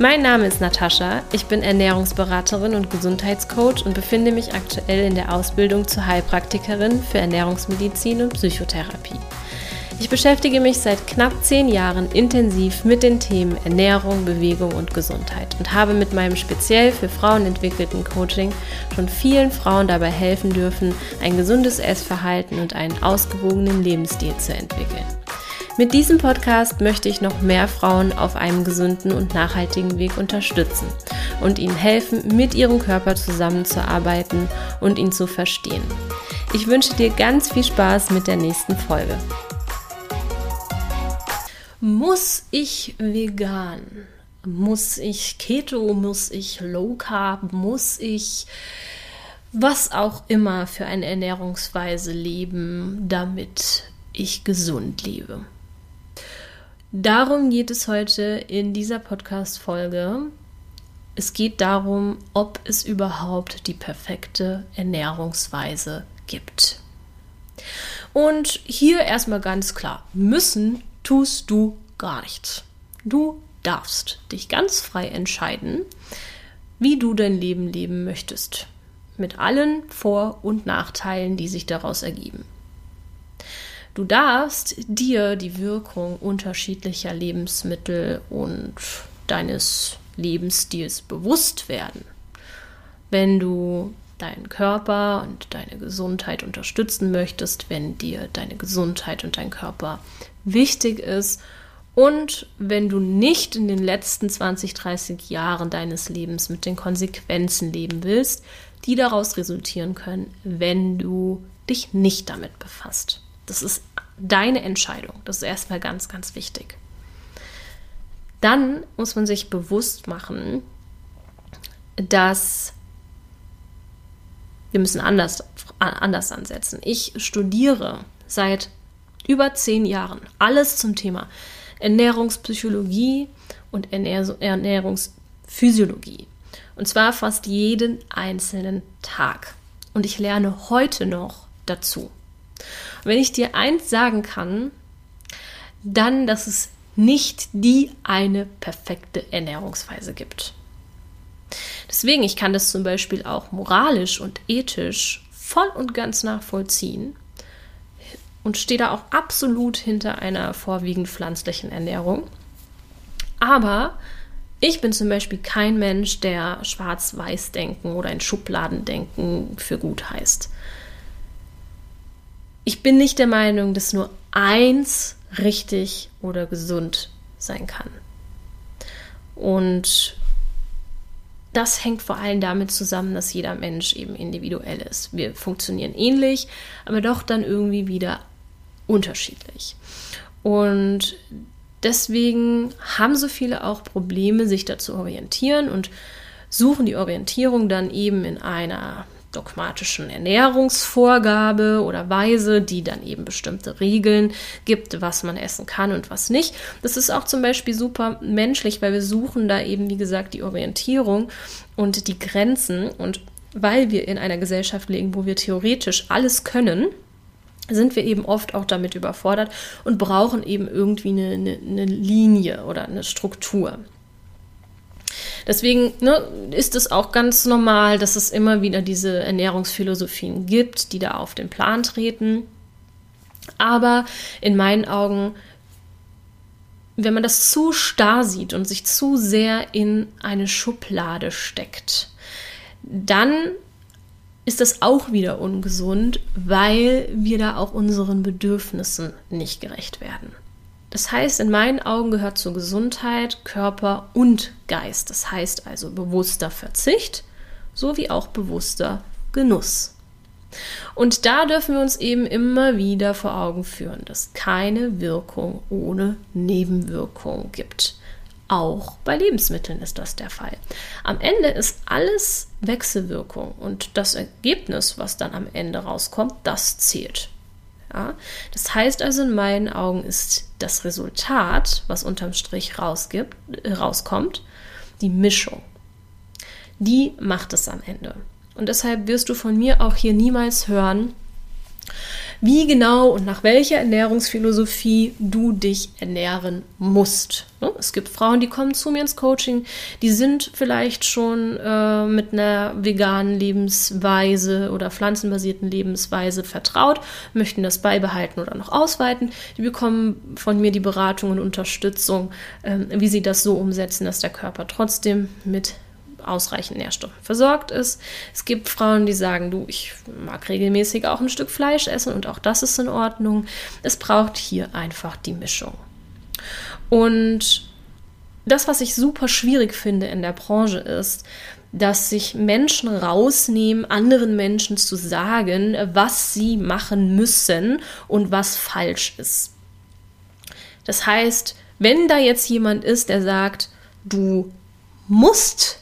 Mein Name ist Natascha, ich bin Ernährungsberaterin und Gesundheitscoach und befinde mich aktuell in der Ausbildung zur Heilpraktikerin für Ernährungsmedizin und Psychotherapie. Ich beschäftige mich seit knapp zehn Jahren intensiv mit den Themen Ernährung, Bewegung und Gesundheit und habe mit meinem speziell für Frauen entwickelten Coaching schon vielen Frauen dabei helfen dürfen, ein gesundes Essverhalten und einen ausgewogenen Lebensstil zu entwickeln. Mit diesem Podcast möchte ich noch mehr Frauen auf einem gesunden und nachhaltigen Weg unterstützen und ihnen helfen, mit ihrem Körper zusammenzuarbeiten und ihn zu verstehen. Ich wünsche dir ganz viel Spaß mit der nächsten Folge. Muss ich vegan? Muss ich Keto? Muss ich Low Carb? Muss ich was auch immer für eine Ernährungsweise leben, damit ich gesund lebe? Darum geht es heute in dieser Podcast-Folge. Es geht darum, ob es überhaupt die perfekte Ernährungsweise gibt. Und hier erstmal ganz klar, müssen tust du gar nichts. Du darfst dich ganz frei entscheiden, wie du dein Leben leben möchtest. Mit allen Vor- und Nachteilen, die sich daraus ergeben. Du darfst dir die Wirkung unterschiedlicher Lebensmittel und deines Lebensstils bewusst werden. Wenn du deinen Körper und deine Gesundheit unterstützen möchtest, wenn dir deine Gesundheit und dein Körper wichtig ist und wenn du nicht in den letzten 20, 30 Jahren deines Lebens mit den Konsequenzen leben willst, die daraus resultieren können, wenn du dich nicht damit befasst. Das ist deine Entscheidung. Das ist erstmal ganz, ganz wichtig. Dann muss man sich bewusst machen, dass wir müssen anders, anders ansetzen. Ich studiere seit über zehn Jahren alles zum Thema Ernährungspsychologie und Ernährungsphysiologie. Und zwar fast jeden einzelnen Tag. Und ich lerne heute noch dazu. Wenn ich dir eins sagen kann, dann, dass es nicht die eine perfekte Ernährungsweise gibt. Deswegen, ich kann das zum Beispiel auch moralisch und ethisch voll und ganz nachvollziehen und stehe da auch absolut hinter einer vorwiegend pflanzlichen Ernährung. Aber ich bin zum Beispiel kein Mensch, der Schwarz-Weiß-Denken oder ein Schubladendenken für gut heißt. Ich bin nicht der Meinung, dass nur eins richtig oder gesund sein kann. Und das hängt vor allem damit zusammen, dass jeder Mensch eben individuell ist. Wir funktionieren ähnlich, aber doch dann irgendwie wieder unterschiedlich. Und deswegen haben so viele auch Probleme, sich da zu orientieren und suchen die Orientierung dann eben in einer dogmatischen Ernährungsvorgabe oder Weise, die dann eben bestimmte Regeln gibt, was man essen kann und was nicht. Das ist auch zum Beispiel super menschlich, weil wir suchen da eben, wie gesagt, die Orientierung und die Grenzen. Und weil wir in einer Gesellschaft leben, wo wir theoretisch alles können, sind wir eben oft auch damit überfordert und brauchen eben irgendwie eine, eine, eine Linie oder eine Struktur. Deswegen ne, ist es auch ganz normal, dass es immer wieder diese Ernährungsphilosophien gibt, die da auf den Plan treten. Aber in meinen Augen, wenn man das zu starr sieht und sich zu sehr in eine Schublade steckt, dann ist das auch wieder ungesund, weil wir da auch unseren Bedürfnissen nicht gerecht werden. Das heißt, in meinen Augen gehört zur Gesundheit Körper und Geist. Das heißt also bewusster Verzicht sowie auch bewusster Genuss. Und da dürfen wir uns eben immer wieder vor Augen führen, dass keine Wirkung ohne Nebenwirkung gibt. Auch bei Lebensmitteln ist das der Fall. Am Ende ist alles Wechselwirkung und das Ergebnis, was dann am Ende rauskommt, das zählt. Ja? Das heißt also, in meinen Augen ist das Resultat, was unterm Strich rausgibt, äh, rauskommt, die Mischung. Die macht es am Ende. Und deshalb wirst du von mir auch hier niemals hören, wie genau und nach welcher Ernährungsphilosophie du dich ernähren musst. Ne? Es gibt Frauen, die kommen zu mir ins Coaching, die sind vielleicht schon äh, mit einer veganen Lebensweise oder pflanzenbasierten Lebensweise vertraut, möchten das beibehalten oder noch ausweiten. Die bekommen von mir die Beratung und Unterstützung, äh, wie sie das so umsetzen, dass der Körper trotzdem mit ausreichend Nährstoffen versorgt ist. Es gibt Frauen, die sagen, du, ich mag regelmäßig auch ein Stück Fleisch essen und auch das ist in Ordnung. Es braucht hier einfach die Mischung. Und das, was ich super schwierig finde in der Branche ist, dass sich Menschen rausnehmen, anderen Menschen zu sagen, was sie machen müssen und was falsch ist. Das heißt, wenn da jetzt jemand ist, der sagt, du musst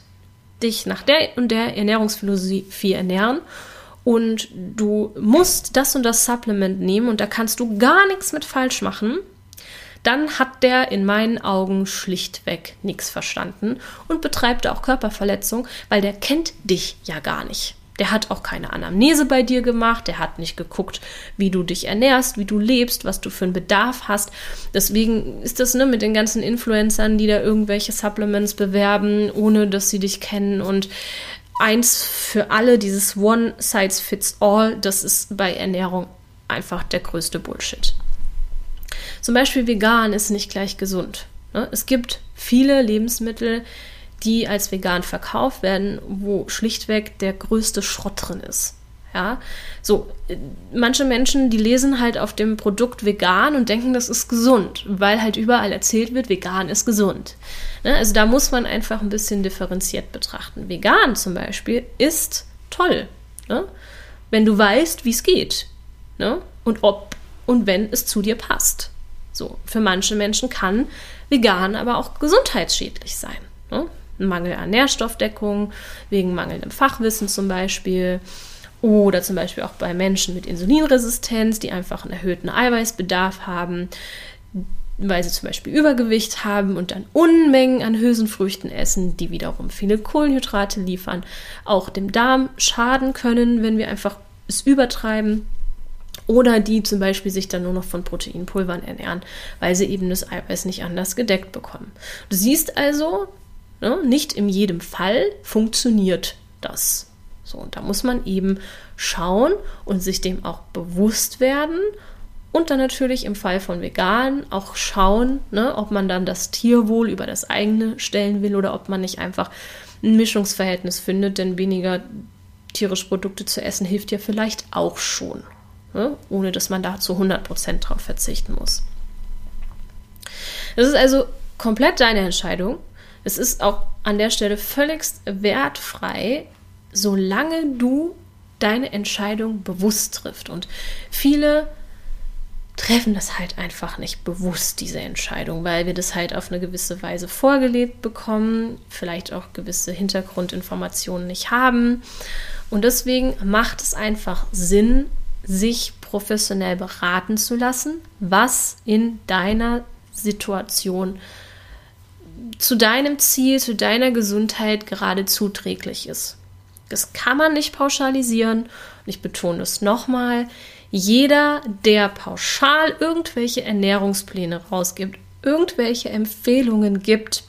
dich nach der und der Ernährungsphilosophie ernähren und du musst das und das Supplement nehmen und da kannst du gar nichts mit falsch machen, dann hat der in meinen Augen schlichtweg nichts verstanden und betreibt auch Körperverletzung, weil der kennt dich ja gar nicht. Der hat auch keine Anamnese bei dir gemacht, der hat nicht geguckt, wie du dich ernährst, wie du lebst, was du für einen Bedarf hast. Deswegen ist das ne, mit den ganzen Influencern, die da irgendwelche Supplements bewerben, ohne dass sie dich kennen und eins für alle, dieses One Size Fits All, das ist bei Ernährung einfach der größte Bullshit. Zum Beispiel vegan ist nicht gleich gesund. Ne? Es gibt viele Lebensmittel, die als vegan verkauft werden, wo schlichtweg der größte Schrott drin ist. Ja, so, manche Menschen, die lesen halt auf dem Produkt vegan und denken, das ist gesund, weil halt überall erzählt wird, vegan ist gesund. Ne? Also da muss man einfach ein bisschen differenziert betrachten. Vegan zum Beispiel ist toll, ne? wenn du weißt, wie es geht ne? und ob und wenn es zu dir passt. So, für manche Menschen kann vegan aber auch gesundheitsschädlich sein. Ne? Mangel an Nährstoffdeckung, wegen mangelndem Fachwissen zum Beispiel. Oder zum Beispiel auch bei Menschen mit Insulinresistenz, die einfach einen erhöhten Eiweißbedarf haben, weil sie zum Beispiel Übergewicht haben und dann Unmengen an Hülsenfrüchten essen, die wiederum viele Kohlenhydrate liefern, auch dem Darm schaden können, wenn wir einfach es übertreiben. Oder die zum Beispiel sich dann nur noch von Proteinpulvern ernähren, weil sie eben das Eiweiß nicht anders gedeckt bekommen. Du siehst also, Ne? Nicht in jedem Fall funktioniert das. So, und da muss man eben schauen und sich dem auch bewusst werden und dann natürlich im Fall von Vegan auch schauen, ne, ob man dann das Tierwohl über das eigene stellen will oder ob man nicht einfach ein Mischungsverhältnis findet, denn weniger tierische Produkte zu essen hilft ja vielleicht auch schon, ne, ohne dass man da zu 100% drauf verzichten muss. Das ist also komplett deine Entscheidung. Es ist auch an der Stelle völlig wertfrei, solange du deine Entscheidung bewusst triffst. Und viele treffen das halt einfach nicht bewusst, diese Entscheidung, weil wir das halt auf eine gewisse Weise vorgelebt bekommen, vielleicht auch gewisse Hintergrundinformationen nicht haben. Und deswegen macht es einfach Sinn, sich professionell beraten zu lassen, was in deiner Situation passiert zu deinem Ziel, zu deiner Gesundheit gerade zuträglich ist. Das kann man nicht pauschalisieren. Und ich betone es nochmal. Jeder, der pauschal irgendwelche Ernährungspläne rausgibt, irgendwelche Empfehlungen gibt,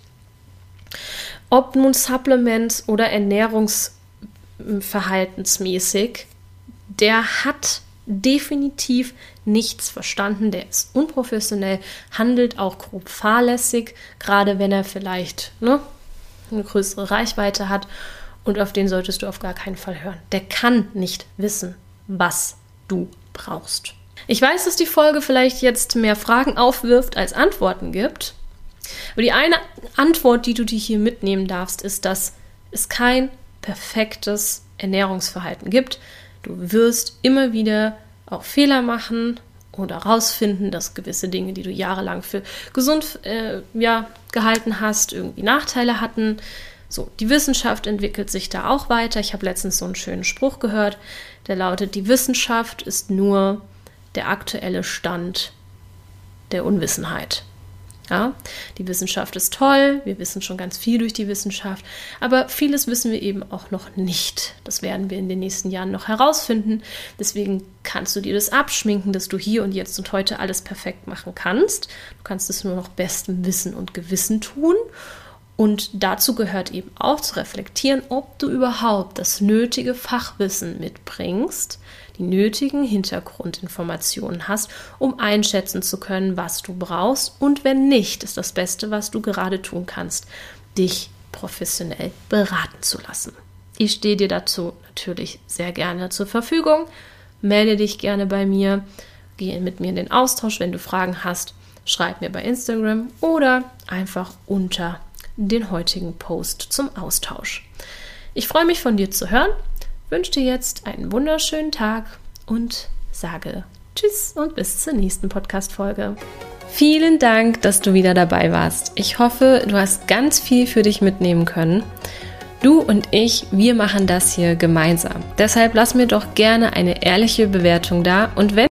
ob nun Supplements oder ernährungsverhaltensmäßig, der hat definitiv nichts verstanden, der ist unprofessionell, handelt auch grob fahrlässig, gerade wenn er vielleicht ne, eine größere Reichweite hat und auf den solltest du auf gar keinen Fall hören. Der kann nicht wissen, was du brauchst. Ich weiß, dass die Folge vielleicht jetzt mehr Fragen aufwirft als Antworten gibt. Aber die eine Antwort, die du dir hier mitnehmen darfst, ist, dass es kein perfektes Ernährungsverhalten gibt. Du wirst immer wieder auch Fehler machen oder rausfinden, dass gewisse Dinge, die du jahrelang für gesund äh, ja, gehalten hast, irgendwie Nachteile hatten. So, die Wissenschaft entwickelt sich da auch weiter. Ich habe letztens so einen schönen Spruch gehört, der lautet, die Wissenschaft ist nur der aktuelle Stand der Unwissenheit. Ja, die Wissenschaft ist toll, wir wissen schon ganz viel durch die Wissenschaft, aber vieles wissen wir eben auch noch nicht. Das werden wir in den nächsten Jahren noch herausfinden. Deswegen kannst du dir das abschminken, dass du hier und jetzt und heute alles perfekt machen kannst. Du kannst es nur noch bestem Wissen und Gewissen tun. Und dazu gehört eben auch zu reflektieren, ob du überhaupt das nötige Fachwissen mitbringst, die nötigen Hintergrundinformationen hast, um einschätzen zu können, was du brauchst. Und wenn nicht, ist das Beste, was du gerade tun kannst, dich professionell beraten zu lassen. Ich stehe dir dazu natürlich sehr gerne zur Verfügung. Melde dich gerne bei mir, gehe mit mir in den Austausch, wenn du Fragen hast. Schreib mir bei Instagram oder einfach unter den heutigen Post zum Austausch. Ich freue mich von dir zu hören wünsche dir jetzt einen wunderschönen Tag und sage Tschüss und bis zur nächsten Podcast-Folge. Vielen Dank, dass du wieder dabei warst. Ich hoffe, du hast ganz viel für dich mitnehmen können. Du und ich, wir machen das hier gemeinsam. Deshalb lass mir doch gerne eine ehrliche Bewertung da und wenn